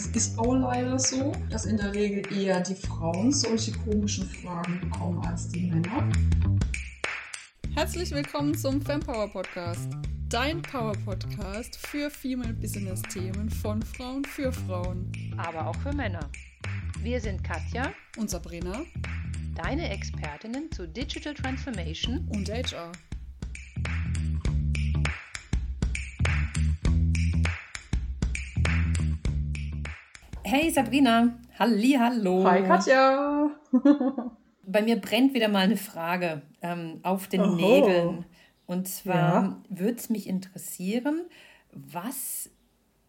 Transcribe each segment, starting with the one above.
es ist auch leider so, dass in der Regel eher die Frauen solche komischen Fragen bekommen als die Männer. Herzlich willkommen zum Fempower Podcast. Dein Power Podcast für Female Business Themen von Frauen für Frauen. Aber auch für Männer. Wir sind Katja und Sabrina, deine Expertinnen zu Digital Transformation und HR. Hey Sabrina, halli, hallo. Hi Katja. Bei mir brennt wieder mal eine Frage ähm, auf den Oho. Nägeln. Und zwar ja. würde es mich interessieren, was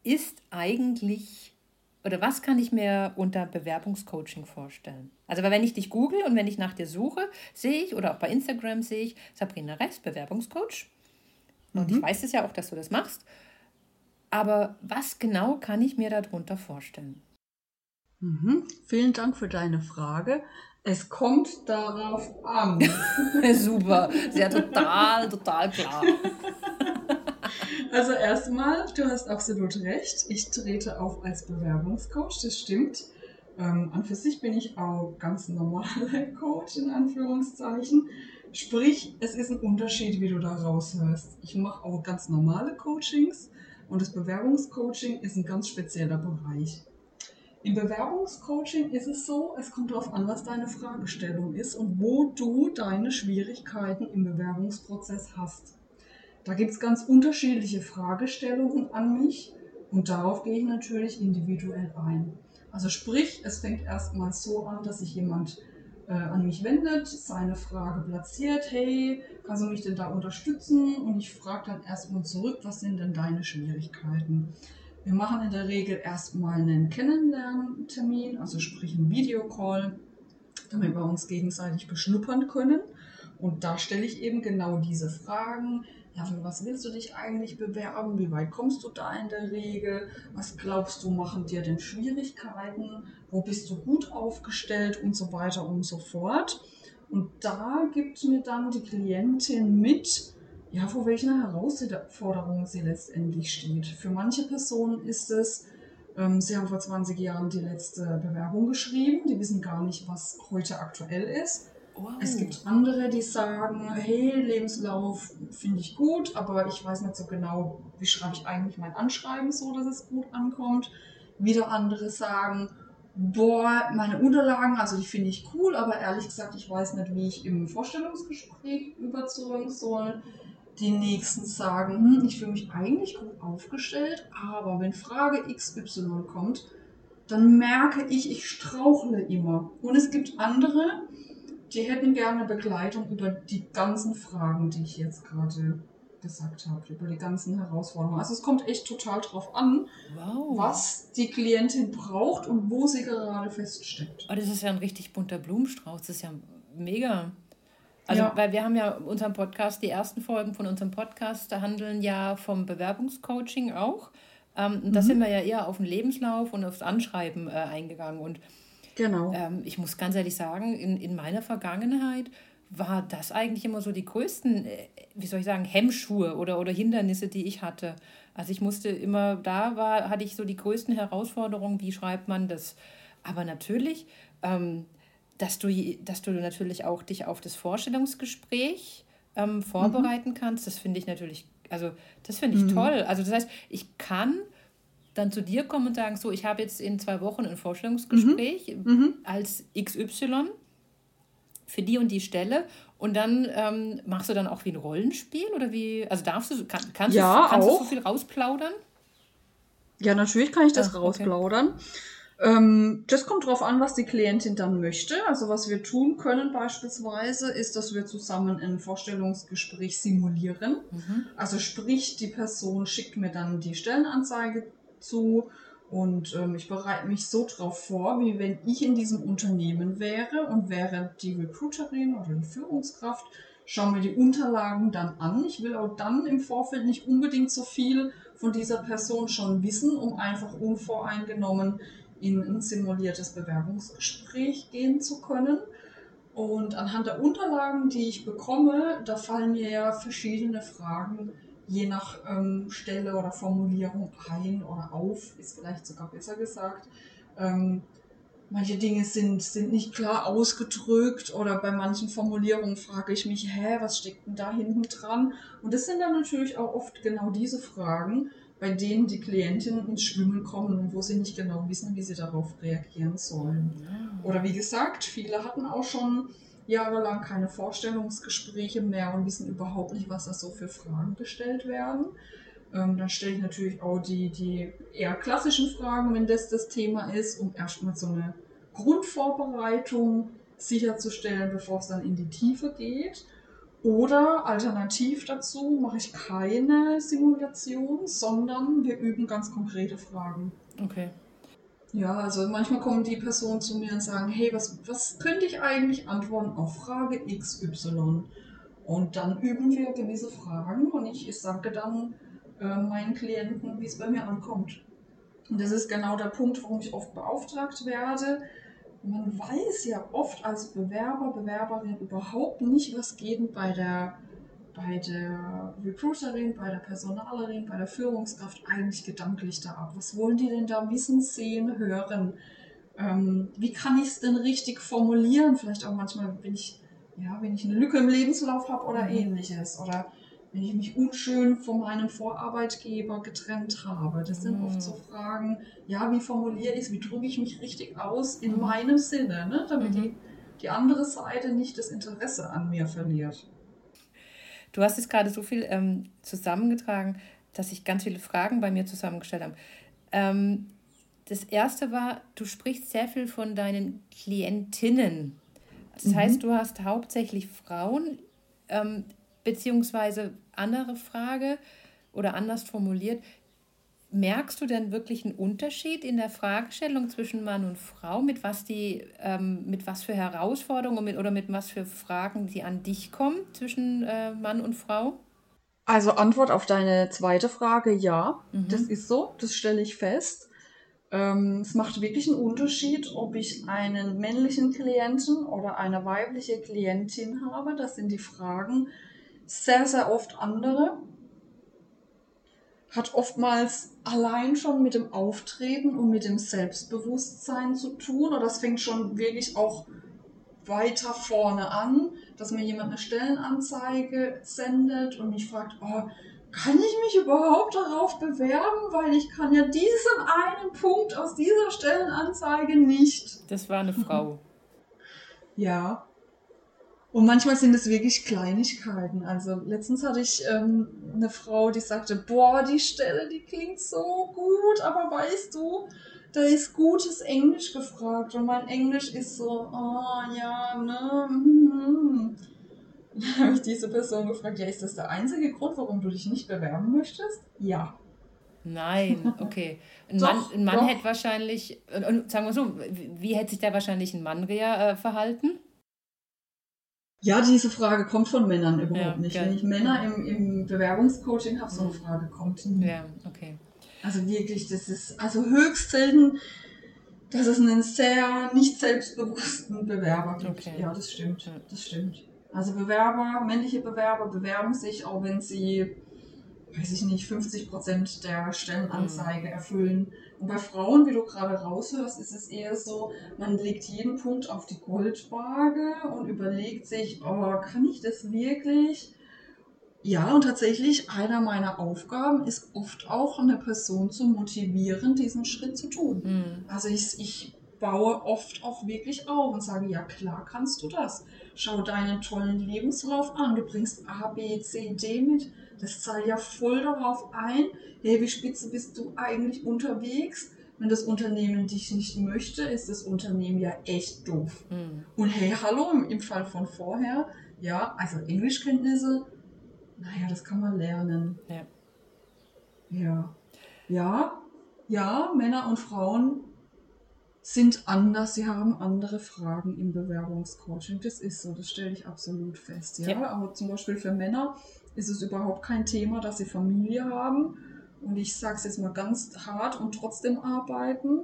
ist eigentlich oder was kann ich mir unter Bewerbungscoaching vorstellen? Also, weil wenn ich dich google und wenn ich nach dir suche, sehe ich oder auch bei Instagram sehe ich Sabrina Rest, Bewerbungscoach. Und mhm. ich weiß es ja auch, dass du das machst. Aber was genau kann ich mir darunter vorstellen? Mhm. Vielen Dank für deine Frage. Es kommt darauf an. Super, sehr total, total klar. Also erstmal, du hast absolut recht. Ich trete auf als Bewerbungscoach, das stimmt. Ähm, an für sich bin ich auch ganz normaler Coach in Anführungszeichen. Sprich, es ist ein Unterschied, wie du da raushörst. Ich mache auch ganz normale Coachings und das Bewerbungscoaching ist ein ganz spezieller Bereich. Im Bewerbungscoaching ist es so, es kommt darauf an, was deine Fragestellung ist und wo du deine Schwierigkeiten im Bewerbungsprozess hast. Da gibt es ganz unterschiedliche Fragestellungen an mich und darauf gehe ich natürlich individuell ein. Also sprich, es fängt erstmal so an, dass sich jemand äh, an mich wendet, seine Frage platziert, hey, kannst du mich denn da unterstützen? Und ich frage dann erstmal zurück, was sind denn deine Schwierigkeiten? Wir machen in der Regel erstmal einen Kennenlerntermin, also sprich einen Videocall, damit wir uns gegenseitig beschnuppern können. Und da stelle ich eben genau diese Fragen. Ja, für was willst du dich eigentlich bewerben? Wie weit kommst du da in der Regel? Was glaubst du, machen dir denn Schwierigkeiten? Wo bist du gut aufgestellt und so weiter und so fort? Und da gibt mir dann die Klientin mit, ja, vor welchen Herausforderungen sie letztendlich steht. Für manche Personen ist es, ähm, sie haben vor 20 Jahren die letzte Bewerbung geschrieben, die wissen gar nicht, was heute aktuell ist. Wow. Es gibt andere, die sagen, hey, Lebenslauf finde ich gut, aber ich weiß nicht so genau, wie schreibe ich eigentlich mein Anschreiben so, dass es gut ankommt. Wieder andere sagen, boah, meine Unterlagen, also die finde ich cool, aber ehrlich gesagt, ich weiß nicht, wie ich im Vorstellungsgespräch überzeugen soll die nächsten sagen, hm, ich fühle mich eigentlich gut aufgestellt, aber wenn Frage XY kommt, dann merke ich, ich strauchle immer. Und es gibt andere, die hätten gerne Begleitung über die ganzen Fragen, die ich jetzt gerade gesagt habe, über die ganzen Herausforderungen. Also es kommt echt total drauf an, wow. was die Klientin braucht und wo sie gerade feststeckt. Oh, das ist ja ein richtig bunter Blumenstrauß. Das ist ja mega. Also, ja. weil wir haben ja unseren Podcast, die ersten Folgen von unserem Podcast, da handeln ja vom Bewerbungscoaching auch. Ähm, mhm. Da sind wir ja eher auf den Lebenslauf und aufs Anschreiben äh, eingegangen. Und genau. Ähm, ich muss ganz ehrlich sagen, in, in meiner Vergangenheit war das eigentlich immer so die größten, äh, wie soll ich sagen, Hemmschuhe oder, oder Hindernisse, die ich hatte. Also ich musste immer, da war, hatte ich so die größten Herausforderungen, wie schreibt man das. Aber natürlich, ähm, dass du, dass du natürlich auch dich auf das Vorstellungsgespräch ähm, vorbereiten mhm. kannst. Das finde ich natürlich, also das finde ich mhm. toll. Also das heißt, ich kann dann zu dir kommen und sagen, so, ich habe jetzt in zwei Wochen ein Vorstellungsgespräch mhm. mhm. als XY für die und die Stelle und dann ähm, machst du dann auch wie ein Rollenspiel oder wie, also darfst du, kann, kannst, ja, du, kannst du so viel rausplaudern? Ja, natürlich kann ich das Ach, rausplaudern. Okay. Ähm, das kommt darauf an, was die Klientin dann möchte. Also was wir tun können beispielsweise, ist, dass wir zusammen ein Vorstellungsgespräch simulieren. Mhm. Also sprich, die Person schickt mir dann die Stellenanzeige zu und ähm, ich bereite mich so darauf vor, wie wenn ich in diesem Unternehmen wäre und wäre die Recruiterin oder die Führungskraft, schaue mir die Unterlagen dann an. Ich will auch dann im Vorfeld nicht unbedingt so viel von dieser Person schon wissen, um einfach unvoreingenommen in ein simuliertes Bewerbungsgespräch gehen zu können. Und anhand der Unterlagen, die ich bekomme, da fallen mir ja verschiedene Fragen je nach ähm, Stelle oder Formulierung ein oder auf, ist vielleicht sogar besser gesagt. Ähm, manche Dinge sind, sind nicht klar ausgedrückt oder bei manchen Formulierungen frage ich mich, hä, was steckt denn da hinten dran? Und das sind dann natürlich auch oft genau diese Fragen, bei denen die Klientinnen ins Schwimmen kommen und wo sie nicht genau wissen, wie sie darauf reagieren sollen. Oder wie gesagt, viele hatten auch schon jahrelang keine Vorstellungsgespräche mehr und wissen überhaupt nicht, was da so für Fragen gestellt werden. Ähm, dann stelle ich natürlich auch die, die eher klassischen Fragen, wenn das das Thema ist, um erstmal so eine Grundvorbereitung sicherzustellen, bevor es dann in die Tiefe geht. Oder alternativ dazu mache ich keine Simulation, sondern wir üben ganz konkrete Fragen. Okay. Ja, also manchmal kommen die Personen zu mir und sagen, hey, was, was könnte ich eigentlich antworten auf Frage XY? Und dann üben wir gewisse Fragen und ich sage dann äh, meinen Klienten, wie es bei mir ankommt. Und das ist genau der Punkt, warum ich oft beauftragt werde. Man weiß ja oft als Bewerber, Bewerberin überhaupt nicht, was geht bei der bei der Recruiterin, bei der Personalerin, bei der Führungskraft eigentlich gedanklich da ab? Was wollen die denn da wissen, sehen, hören? Ähm, wie kann ich es denn richtig formulieren? Vielleicht auch manchmal, wenn ich, ja, wenn ich eine Lücke im Lebenslauf habe oder mhm. ähnliches. Oder wenn ich mich unschön von meinem Vorarbeitgeber getrennt habe. Das sind mhm. oft so Fragen, ja, wie formuliere ich es, wie drücke ich mich richtig aus in mhm. meinem Sinne, ne? damit mhm. die, die andere Seite nicht das Interesse an mir verliert. Du hast jetzt gerade so viel ähm, zusammengetragen, dass sich ganz viele Fragen bei mir zusammengestellt haben. Ähm, das erste war, du sprichst sehr viel von deinen Klientinnen. Das mhm. heißt, du hast hauptsächlich Frauen, ähm, beziehungsweise andere Frage oder anders formuliert, Merkst du denn wirklich einen Unterschied in der Fragestellung zwischen Mann und Frau, mit was die, ähm, mit was für Herausforderungen mit, oder mit was für Fragen die an dich kommen zwischen äh, Mann und Frau? Also Antwort auf deine zweite Frage, ja, mhm. das ist so, das stelle ich fest. Ähm, es macht wirklich einen Unterschied, ob ich einen männlichen Klienten oder eine weibliche Klientin habe. Das sind die Fragen sehr, sehr oft andere hat oftmals allein schon mit dem Auftreten und mit dem Selbstbewusstsein zu tun. Oder das fängt schon wirklich auch weiter vorne an, dass mir jemand eine Stellenanzeige sendet und mich fragt, oh, kann ich mich überhaupt darauf bewerben, weil ich kann ja diesen einen Punkt aus dieser Stellenanzeige nicht. Das war eine Frau. Ja, und manchmal sind es wirklich Kleinigkeiten. Also letztens hatte ich ähm, eine Frau, die sagte, boah, die Stelle, die klingt so gut, aber weißt du, da ist gutes Englisch gefragt und mein Englisch ist so, oh ja, ne. Mm. Dann habe ich diese Person gefragt, ja, ist das der einzige Grund, warum du dich nicht bewerben möchtest? Ja. Nein, okay. Ein doch, Mann, ein Mann hätte wahrscheinlich, und sagen wir so, wie hätte sich da wahrscheinlich ein Mann äh, verhalten? Ja, diese Frage kommt von Männern überhaupt ja, nicht. Wenn ich Männer im, im Bewerbungscoaching habe, so eine Frage kommt nie. Ja, okay. Also wirklich, das ist also höchst selten, dass es einen sehr nicht selbstbewussten Bewerber gibt. Okay. Ja, das stimmt. Das stimmt. Also Bewerber, männliche Bewerber bewerben sich, auch wenn sie, weiß ich nicht, 50 Prozent der Stellenanzeige mhm. erfüllen. Und bei Frauen, wie du gerade raushörst, ist es eher so, man legt jeden Punkt auf die Goldwaage und überlegt sich, oh, kann ich das wirklich? Ja, und tatsächlich, einer meiner Aufgaben ist oft auch, eine Person zu motivieren, diesen Schritt zu tun. Mhm. Also ich, ich baue oft auch wirklich auf und sage, ja klar kannst du das. Schau deinen tollen Lebenslauf an, du bringst A, B, C, D mit das zahlt ja voll darauf ein, hey, wie spitze bist du eigentlich unterwegs? Wenn das Unternehmen dich nicht möchte, ist das Unternehmen ja echt doof. Mhm. Und hey, hallo, im Fall von vorher, ja, also Englischkenntnisse, naja, das kann man lernen. Ja. Ja. Ja, ja, Männer und Frauen sind anders, sie haben andere Fragen im Bewerbungscoaching. Das ist so, das stelle ich absolut fest. Ja, ja. aber zum Beispiel für Männer ist es überhaupt kein Thema, dass sie Familie haben. Und ich sage es jetzt mal ganz hart und trotzdem arbeiten.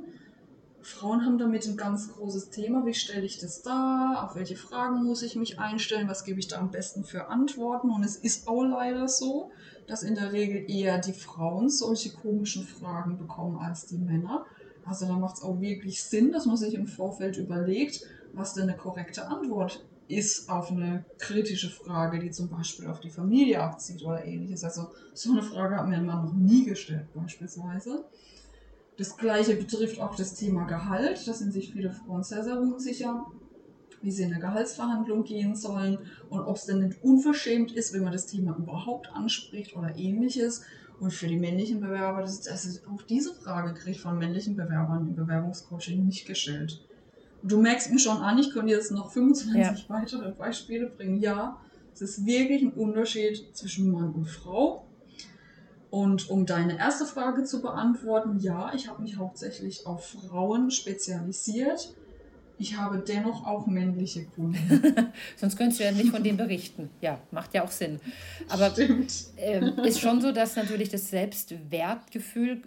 Frauen haben damit ein ganz großes Thema. Wie stelle ich das dar? Auf welche Fragen muss ich mich einstellen? Was gebe ich da am besten für Antworten? Und es ist auch leider so, dass in der Regel eher die Frauen solche komischen Fragen bekommen als die Männer. Also da macht es auch wirklich Sinn, dass man sich im Vorfeld überlegt, was denn eine korrekte Antwort ist auf eine kritische Frage, die zum Beispiel auf die Familie abzieht oder ähnliches. Also so eine Frage hat mir ein Mann noch nie gestellt beispielsweise. Das gleiche betrifft auch das Thema Gehalt. Da sind sich viele Frauen sehr, sehr unsicher, wie sie in eine Gehaltsverhandlung gehen sollen und ob es denn nicht unverschämt ist, wenn man das Thema überhaupt anspricht oder ähnliches. Und für die männlichen Bewerber, das ist, also auch diese Frage kriegt von männlichen Bewerbern im Bewerbungscoaching nicht gestellt. Du merkst mir schon an, ich könnte jetzt noch 25 ja. weitere Beispiele bringen. Ja, es ist wirklich ein Unterschied zwischen Mann und Frau. Und um deine erste Frage zu beantworten, ja, ich habe mich hauptsächlich auf Frauen spezialisiert. Ich habe dennoch auch männliche Kunden. Sonst könntest du ja nicht von denen berichten. Ja, macht ja auch Sinn. Aber äh, ist schon so, dass natürlich das Selbstwertgefühl,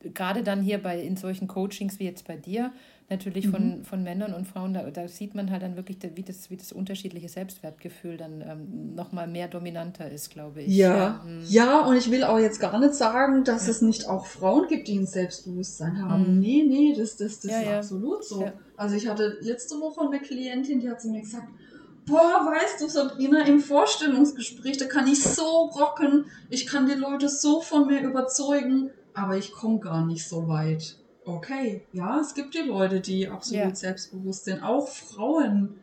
gerade dann hier bei in solchen Coachings wie jetzt bei dir, natürlich mhm. von, von Männern und Frauen, da, da sieht man halt dann wirklich, wie das, wie das unterschiedliche Selbstwertgefühl dann ähm, nochmal mehr dominanter ist, glaube ich. Ja, ja, mhm. ja, und ich will auch jetzt gar nicht sagen, dass ja. es nicht auch Frauen gibt, die ein Selbstbewusstsein haben. Mhm. Nee, nee, das, das, das ja, ist absolut so. Also ich hatte letzte Woche eine Klientin, die hat zu mir gesagt, boah, weißt du, Sabrina, im Vorstellungsgespräch, da kann ich so rocken, ich kann die Leute so von mir überzeugen, aber ich komme gar nicht so weit. Okay, ja, es gibt die Leute, die absolut ja. selbstbewusst sind, auch Frauen.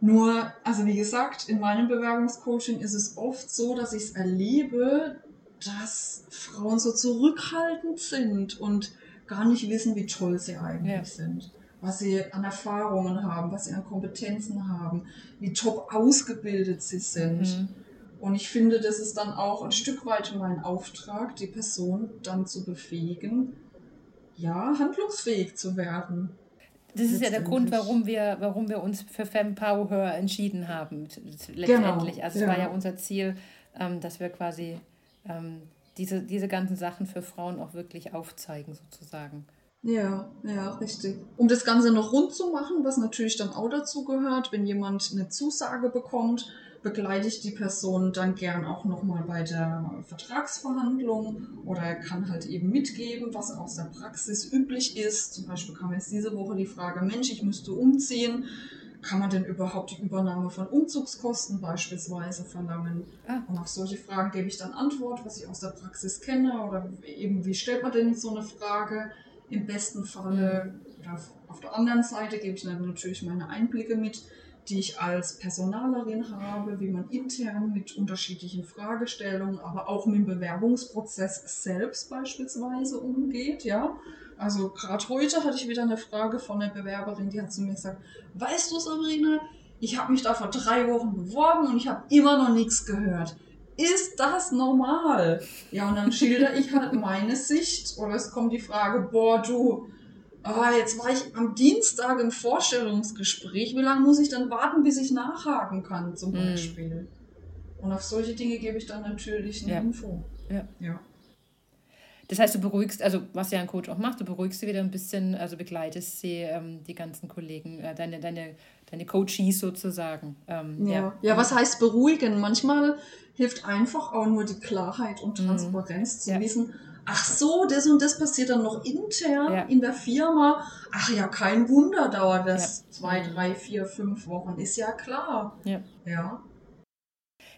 Nur, also wie gesagt, in meinem Bewerbungscoaching ist es oft so, dass ich es erlebe, dass Frauen so zurückhaltend sind und gar nicht wissen, wie toll sie eigentlich ja. sind. Was sie an Erfahrungen haben, was sie an Kompetenzen haben, wie top ausgebildet sie sind. Mhm. Und ich finde, das ist dann auch ein Stück weit mein Auftrag, die Person dann zu befähigen, ja, handlungsfähig zu werden. Das ist ja der Grund, warum wir, warum wir uns für Fempower entschieden haben, letztendlich. Genau, also es ja. war ja unser Ziel, ähm, dass wir quasi ähm, diese, diese ganzen Sachen für Frauen auch wirklich aufzeigen, sozusagen. Ja, ja, richtig. Um das Ganze noch rund zu machen, was natürlich dann auch dazu gehört, wenn jemand eine Zusage bekommt, begleite ich die Person dann gern auch nochmal bei der Vertragsverhandlung oder kann halt eben mitgeben, was aus der Praxis üblich ist. Zum Beispiel kam jetzt diese Woche die Frage, Mensch, ich müsste umziehen. Kann man denn überhaupt die Übernahme von Umzugskosten beispielsweise verlangen? Ah. Und auf solche Fragen gebe ich dann Antwort, was ich aus der Praxis kenne oder eben, wie stellt man denn so eine Frage? Im besten Falle, oder auf der anderen Seite gebe ich dann natürlich meine Einblicke mit, die ich als Personalerin habe, wie man intern mit unterschiedlichen Fragestellungen, aber auch mit dem Bewerbungsprozess selbst beispielsweise umgeht, ja. Also gerade heute hatte ich wieder eine Frage von einer Bewerberin, die hat zu mir gesagt, weißt du Sabrina, ich habe mich da vor drei Wochen beworben und ich habe immer noch nichts gehört. Ist das normal? Ja, und dann schilder ich halt meine Sicht oder es kommt die Frage, boah, du, ah, jetzt war ich am Dienstag im Vorstellungsgespräch. Wie lange muss ich dann warten, bis ich nachhaken kann, zum hm. Beispiel? Mm. Und auf solche Dinge gebe ich dann natürlich eine ja. Info. Ja. ja. Das heißt, du beruhigst, also was ja ein Coach auch macht, du beruhigst sie wieder ein bisschen, also begleitest sie, ähm, die ganzen Kollegen, äh, deine, deine, deine Coaches sozusagen. Ähm, ja. ja. Ja. was heißt beruhigen? Manchmal hilft einfach auch nur die Klarheit und mhm. Transparenz mm. zu ja. wissen, ach so, das und das passiert dann noch intern ja. in der Firma. Ach ja, kein Wunder dauert das ja. zwei, drei, vier, fünf Wochen. Ist ja klar. Ja. ja.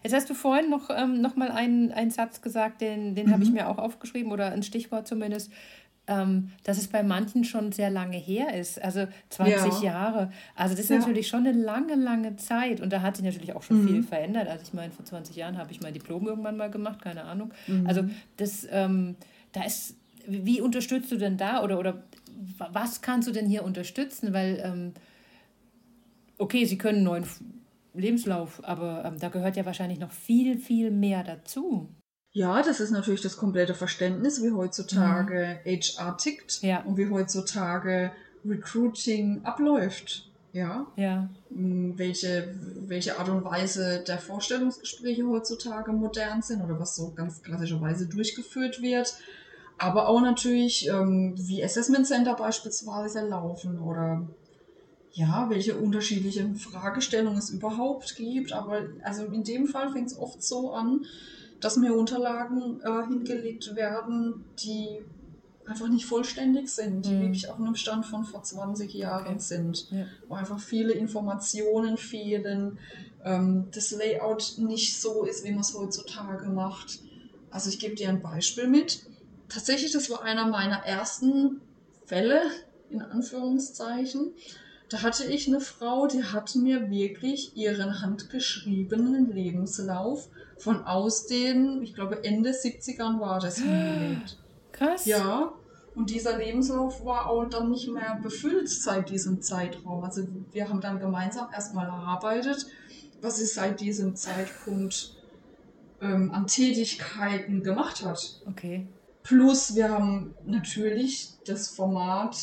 Jetzt hast du vorhin noch, ähm, noch mal einen, einen Satz gesagt, den, den mhm. habe ich mir auch aufgeschrieben oder ein Stichwort zumindest, ähm, dass es bei manchen schon sehr lange her ist, also 20 ja. Jahre. Also das ist ja. natürlich schon eine lange, lange Zeit und da hat sich natürlich auch schon mhm. viel verändert. Also ich meine, vor 20 Jahren habe ich mein Diplom irgendwann mal gemacht, keine Ahnung. Mhm. Also das... Ähm, da ist, wie unterstützt du denn da oder, oder was kannst du denn hier unterstützen? Weil, ähm, okay, sie können einen neuen Lebenslauf, aber ähm, da gehört ja wahrscheinlich noch viel, viel mehr dazu. Ja, das ist natürlich das komplette Verständnis, wie heutzutage mhm. HR tickt ja. und wie heutzutage Recruiting abläuft. Ja. ja. Hm, welche, welche Art und Weise der Vorstellungsgespräche heutzutage modern sind oder was so ganz klassischerweise durchgeführt wird. Aber auch natürlich, ähm, wie Assessment Center beispielsweise laufen oder ja, welche unterschiedlichen Fragestellungen es überhaupt gibt. Aber also in dem Fall fängt es oft so an, dass mir Unterlagen äh, hingelegt werden, die einfach nicht vollständig sind, die mhm. wirklich auf einem Stand von vor 20 Jahren okay. sind, ja. wo einfach viele Informationen fehlen, ähm, das Layout nicht so ist, wie man es heutzutage macht. Also ich gebe dir ein Beispiel mit. Tatsächlich, das war einer meiner ersten Fälle, in Anführungszeichen. Da hatte ich eine Frau, die hat mir wirklich ihren handgeschriebenen Lebenslauf von aus den, ich glaube Ende 70ern war das hingelegt. Krass. Ja, und dieser Lebenslauf war auch dann nicht mehr befüllt seit diesem Zeitraum. Also wir haben dann gemeinsam erstmal erarbeitet, was sie seit diesem Zeitpunkt ähm, an Tätigkeiten gemacht hat. Okay. Plus wir haben natürlich das Format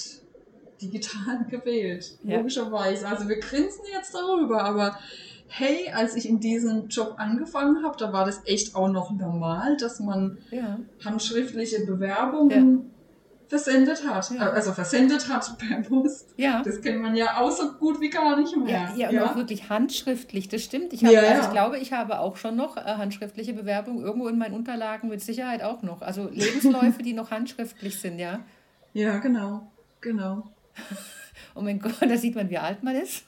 digital gewählt, ja. logischerweise. Also wir grinsen jetzt darüber, aber hey, als ich in diesem Job angefangen habe, da war das echt auch noch normal, dass man ja. handschriftliche Bewerbungen. Versendet hat. Ja. Also versendet hat per Post. Ja. Das kennt man ja auch so gut wie gar nicht mehr. Ja, ja und auch wirklich handschriftlich, das stimmt. Ich, habe, also ich glaube, ich habe auch schon noch äh, handschriftliche Bewerbungen irgendwo in meinen Unterlagen mit Sicherheit auch noch. Also Lebensläufe, die noch handschriftlich sind, ja. Ja, genau, genau. oh mein Gott, da sieht man, wie alt man ist.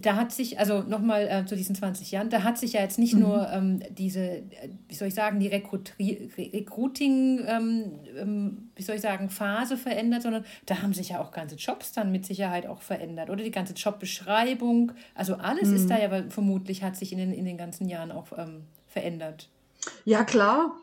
Da hat sich, also nochmal äh, zu diesen 20 Jahren, da hat sich ja jetzt nicht mhm. nur ähm, diese, äh, wie soll ich sagen, die Rekrutri Recruiting, ähm, ähm, wie soll ich sagen, Phase verändert, sondern da haben sich ja auch ganze Jobs dann mit Sicherheit auch verändert oder die ganze Jobbeschreibung. Also alles mhm. ist da ja vermutlich, hat sich in den, in den ganzen Jahren auch ähm, verändert. Ja, klar.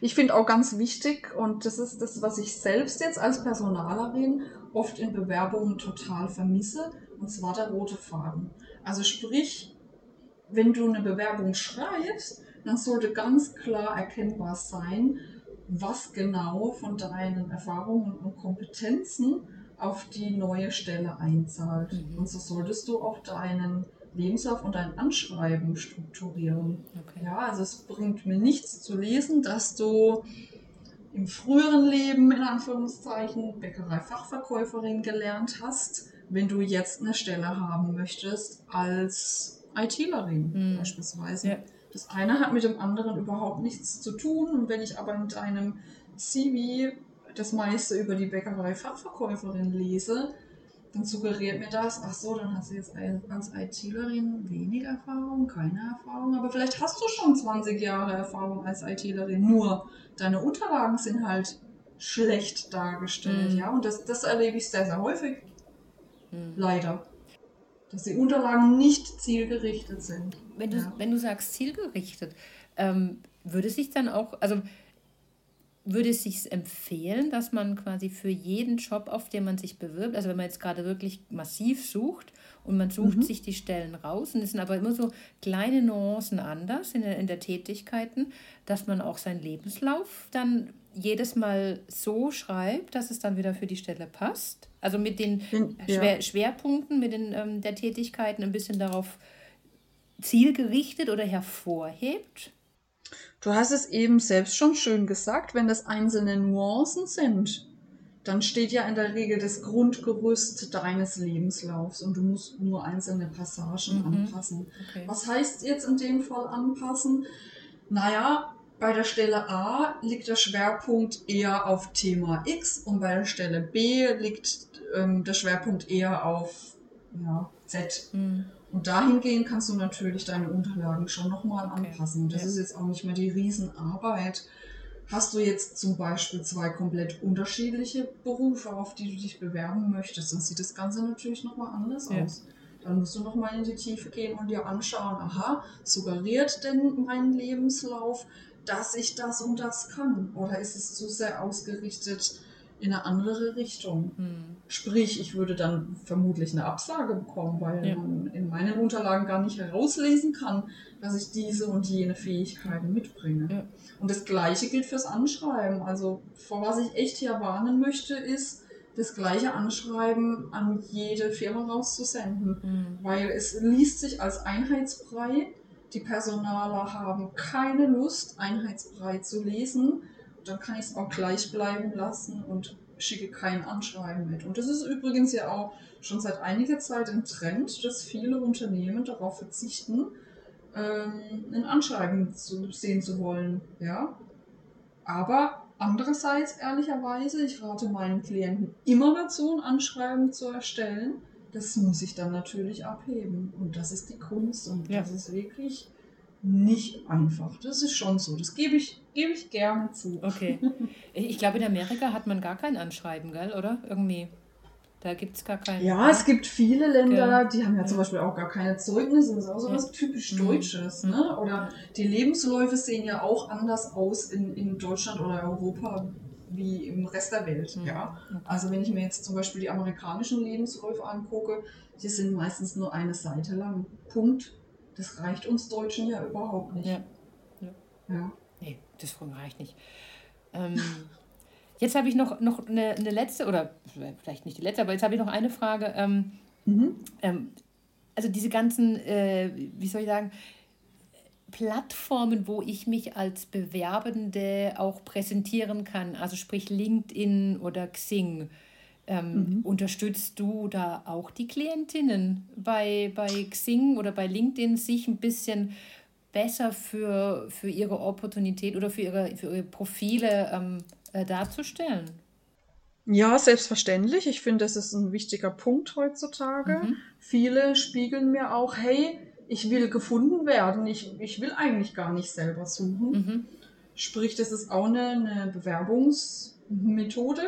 Ich finde auch ganz wichtig, und das ist das, was ich selbst jetzt als Personalerin oft in Bewerbungen total vermisse, und zwar der rote Faden. Also sprich, wenn du eine Bewerbung schreibst, dann sollte ganz klar erkennbar sein, was genau von deinen Erfahrungen und Kompetenzen auf die neue Stelle einzahlt. Mhm. Und so solltest du auch deinen Lebenslauf und dein Anschreiben strukturieren. Okay. Ja, also es bringt mir nichts zu lesen, dass du im früheren Leben in Anführungszeichen Bäckerei-Fachverkäuferin gelernt hast, wenn du jetzt eine Stelle haben möchtest als ITlerin mhm. beispielsweise. Ja. Das eine hat mit dem anderen überhaupt nichts zu tun. Und wenn ich aber in deinem CV das meiste über die Bäckerei-Fachverkäuferin lese, dann suggeriert mir das, ach so, dann hast du jetzt als ITlerin wenig Erfahrung, keine Erfahrung, aber vielleicht hast du schon 20 Jahre Erfahrung als ITlerin, nur deine Unterlagen sind halt schlecht dargestellt, mhm. ja, und das, das erlebe ich sehr, sehr häufig, mhm. leider, dass die Unterlagen nicht zielgerichtet sind. Wenn du, ja. wenn du sagst zielgerichtet, ähm, würde sich dann auch, also würde es sich empfehlen, dass man quasi für jeden Job, auf den man sich bewirbt, also wenn man jetzt gerade wirklich massiv sucht und man sucht mhm. sich die Stellen raus und es sind aber immer so kleine Nuancen anders in der, in der Tätigkeiten, dass man auch seinen Lebenslauf dann jedes Mal so schreibt, dass es dann wieder für die Stelle passt. Also mit den ja. Schwer, Schwerpunkten, mit den ähm, der Tätigkeiten ein bisschen darauf zielgerichtet oder hervorhebt. Du hast es eben selbst schon schön gesagt, wenn das einzelne Nuancen sind, dann steht ja in der Regel das Grundgerüst deines Lebenslaufs und du musst nur einzelne Passagen mhm. anpassen. Okay. Was heißt jetzt in dem Fall anpassen? Naja, bei der Stelle A liegt der Schwerpunkt eher auf Thema X und bei der Stelle B liegt ähm, der Schwerpunkt eher auf ja, Z. Mhm. Und dahingehend kannst du natürlich deine Unterlagen schon nochmal okay. anpassen. Das ja. ist jetzt auch nicht mehr die Riesenarbeit. Hast du jetzt zum Beispiel zwei komplett unterschiedliche Berufe, auf die du dich bewerben möchtest, dann sieht das Ganze natürlich nochmal anders ja. aus. Dann musst du nochmal in die Tiefe gehen und dir anschauen, aha, suggeriert denn mein Lebenslauf, dass ich das und das kann? Oder ist es zu sehr ausgerichtet in eine andere Richtung. Mhm. Sprich, ich würde dann vermutlich eine Absage bekommen, weil ja. man in meinen Unterlagen gar nicht herauslesen kann, dass ich diese und jene Fähigkeiten mitbringe. Ja. Und das Gleiche gilt fürs Anschreiben. Also vor was ich echt hier warnen möchte, ist, das gleiche Anschreiben an jede Firma rauszusenden. Mhm. Weil es liest sich als Einheitsbrei die Personaler haben keine Lust, einheitsbrei zu lesen, dann kann ich es auch gleich bleiben lassen und schicke kein Anschreiben mit. Und das ist übrigens ja auch schon seit einiger Zeit ein Trend, dass viele Unternehmen darauf verzichten, ähm, ein Anschreiben zu sehen zu wollen. Ja? Aber andererseits, ehrlicherweise, ich rate meinen Klienten immer dazu, ein Anschreiben zu erstellen. Das muss ich dann natürlich abheben. Und das ist die Kunst. Und ja. das ist wirklich nicht einfach. Das ist schon so. Das gebe ich, gebe ich gerne zu. Okay. Ich glaube, in Amerika hat man gar kein Anschreiben, gell? Oder? Irgendwie. Da gibt es gar keine. Ja, es gibt viele Länder, die haben ja, ja, zum Beispiel auch gar keine Zeugnisse. Das ist auch so was typisch mhm. Deutsches. Mhm. Ne? Oder die Lebensläufe sehen ja auch anders aus in, in Deutschland oder Europa wie im Rest der Welt. Mhm. Ja? Also wenn ich mir jetzt zum Beispiel die amerikanischen Lebensläufe angucke, die sind meistens nur eine Seite lang. Punkt. Das reicht uns Deutschen ja überhaupt nicht. Ja. ja. ja. Nee, das reicht nicht. Ähm, Jetzt habe ich noch, noch eine, eine, letzte, oder vielleicht nicht die letzte, aber jetzt habe ich noch eine Frage. Ähm, mhm. ähm, also diese ganzen, äh, wie soll ich sagen, Plattformen, wo ich mich als Bewerbende auch präsentieren kann, also sprich LinkedIn oder Xing. Ähm, mhm. Unterstützt du da auch die Klientinnen bei, bei Xing oder bei LinkedIn, sich ein bisschen besser für, für ihre Opportunität oder für ihre, für ihre Profile ähm, äh, darzustellen. Ja, selbstverständlich. Ich finde, das ist ein wichtiger Punkt heutzutage. Mhm. Viele spiegeln mir auch, hey, ich will gefunden werden. Ich, ich will eigentlich gar nicht selber suchen. Mhm. Sprich, das ist auch eine, eine Bewerbungsmethode.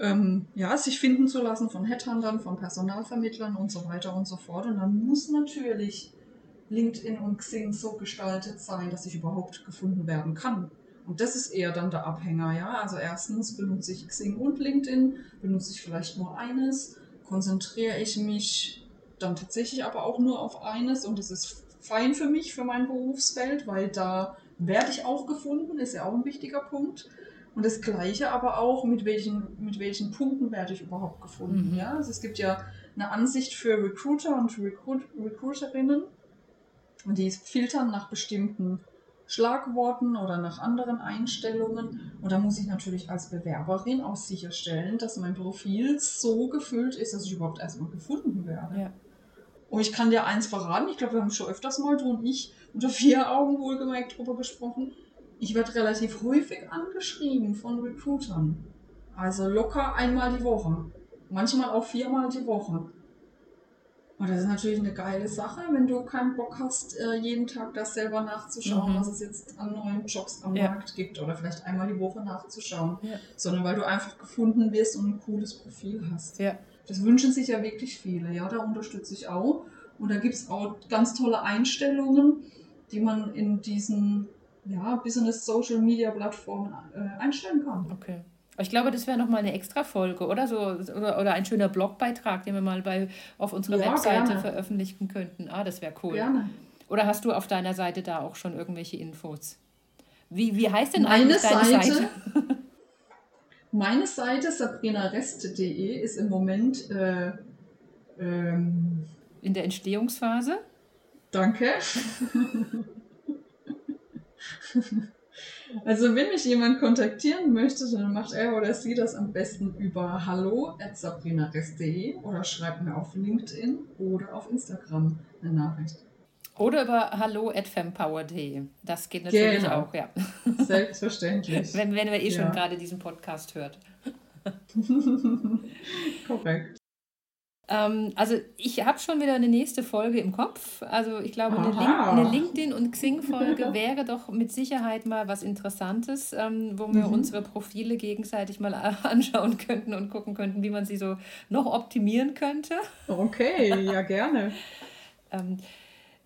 Ähm, ja, sich finden zu lassen von Headhuntern, von Personalvermittlern und so weiter und so fort. Und dann muss natürlich LinkedIn und Xing so gestaltet sein, dass ich überhaupt gefunden werden kann. Und das ist eher dann der Abhänger, ja. Also erstens benutze ich Xing und LinkedIn, benutze ich vielleicht nur eines, konzentriere ich mich dann tatsächlich aber auch nur auf eines und das ist fein für mich, für mein Berufsfeld, weil da werde ich auch gefunden, ist ja auch ein wichtiger Punkt. Und das Gleiche aber auch, mit welchen, mit welchen Punkten werde ich überhaupt gefunden. Mhm. Ja? Also es gibt ja eine Ansicht für Recruiter und Recruit Recruiterinnen und die filtern nach bestimmten Schlagworten oder nach anderen Einstellungen. Und da muss ich natürlich als Bewerberin auch sicherstellen, dass mein Profil so gefüllt ist, dass ich überhaupt erstmal gefunden werde. Ja. Und ich kann dir eins verraten, ich glaube, wir haben schon öfters mal, du und ich, unter vier Augen wohlgemerkt drüber gesprochen. Ich werde relativ häufig angeschrieben von Recruitern. Also locker einmal die Woche. Manchmal auch viermal die Woche. Und das ist natürlich eine geile Sache, wenn du keinen Bock hast, äh, jeden Tag das selber nachzuschauen, mhm. was es jetzt an neuen Jobs am ja. Markt gibt oder vielleicht einmal die Woche nachzuschauen, ja. sondern weil du einfach gefunden wirst und ein cooles Profil hast. Ja. Das wünschen sich ja wirklich viele, ja, da unterstütze ich auch. Und da gibt es auch ganz tolle Einstellungen, die man in diesen ja, Business Social Media Plattformen äh, einstellen kann. Okay. Ich glaube, das wäre nochmal eine extra Folge, oder? So, oder, oder ein schöner Blogbeitrag, den wir mal bei, auf unserer ja, Webseite gerne. veröffentlichen könnten. Ah, das wäre cool. Gerne. Oder hast du auf deiner Seite da auch schon irgendwelche Infos? Wie, wie heißt denn meine eigentlich deine Seite? Seite? Meine Seite sabrinarest.de ist im Moment äh, ähm, in der Entstehungsphase. Danke. Also wenn mich jemand kontaktieren möchte, dann macht er oder sie das am besten über hallo@sabrinarest.de oder schreibt mir auf LinkedIn oder auf Instagram eine Nachricht. Oder über hallo@fempower.de. Das geht natürlich genau. auch, ja. Selbstverständlich. wenn, wenn wir eh ja. schon gerade diesen Podcast hört. Korrekt. Ähm, also ich habe schon wieder eine nächste Folge im Kopf. Also ich glaube, eine, Link eine, LinkedIn- und Xing-Folge wäre doch mit Sicherheit mal was Interessantes, ähm, wo wir mhm. unsere Profile gegenseitig mal anschauen könnten und gucken könnten, wie man sie so noch optimieren könnte. Okay, ja gerne. ähm,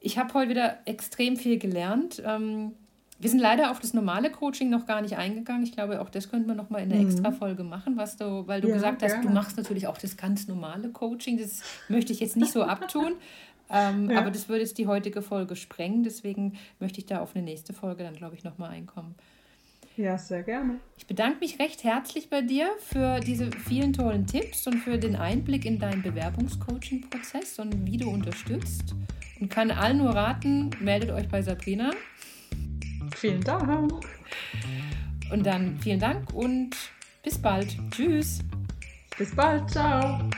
ich habe heute wieder extrem viel gelernt. Ähm, wir sind leider auf das normale Coaching noch gar nicht eingegangen. Ich glaube, auch das könnten wir noch mal in einer mhm. extra Folge machen, was du, weil du ja, gesagt hast, du machst natürlich auch das ganz normale Coaching. Das möchte ich jetzt nicht so abtun. Ähm, ja. Aber das würde jetzt die heutige Folge sprengen. Deswegen möchte ich da auf eine nächste Folge dann, glaube ich, noch mal einkommen. Ja, sehr gerne. Ich bedanke mich recht herzlich bei dir für diese vielen tollen Tipps und für den Einblick in deinen Bewerbungscoaching-Prozess und wie du unterstützt. Und kann allen nur raten, meldet euch bei Sabrina. Vielen Dank. Und dann vielen Dank und bis bald. Tschüss. Bis bald. Ciao.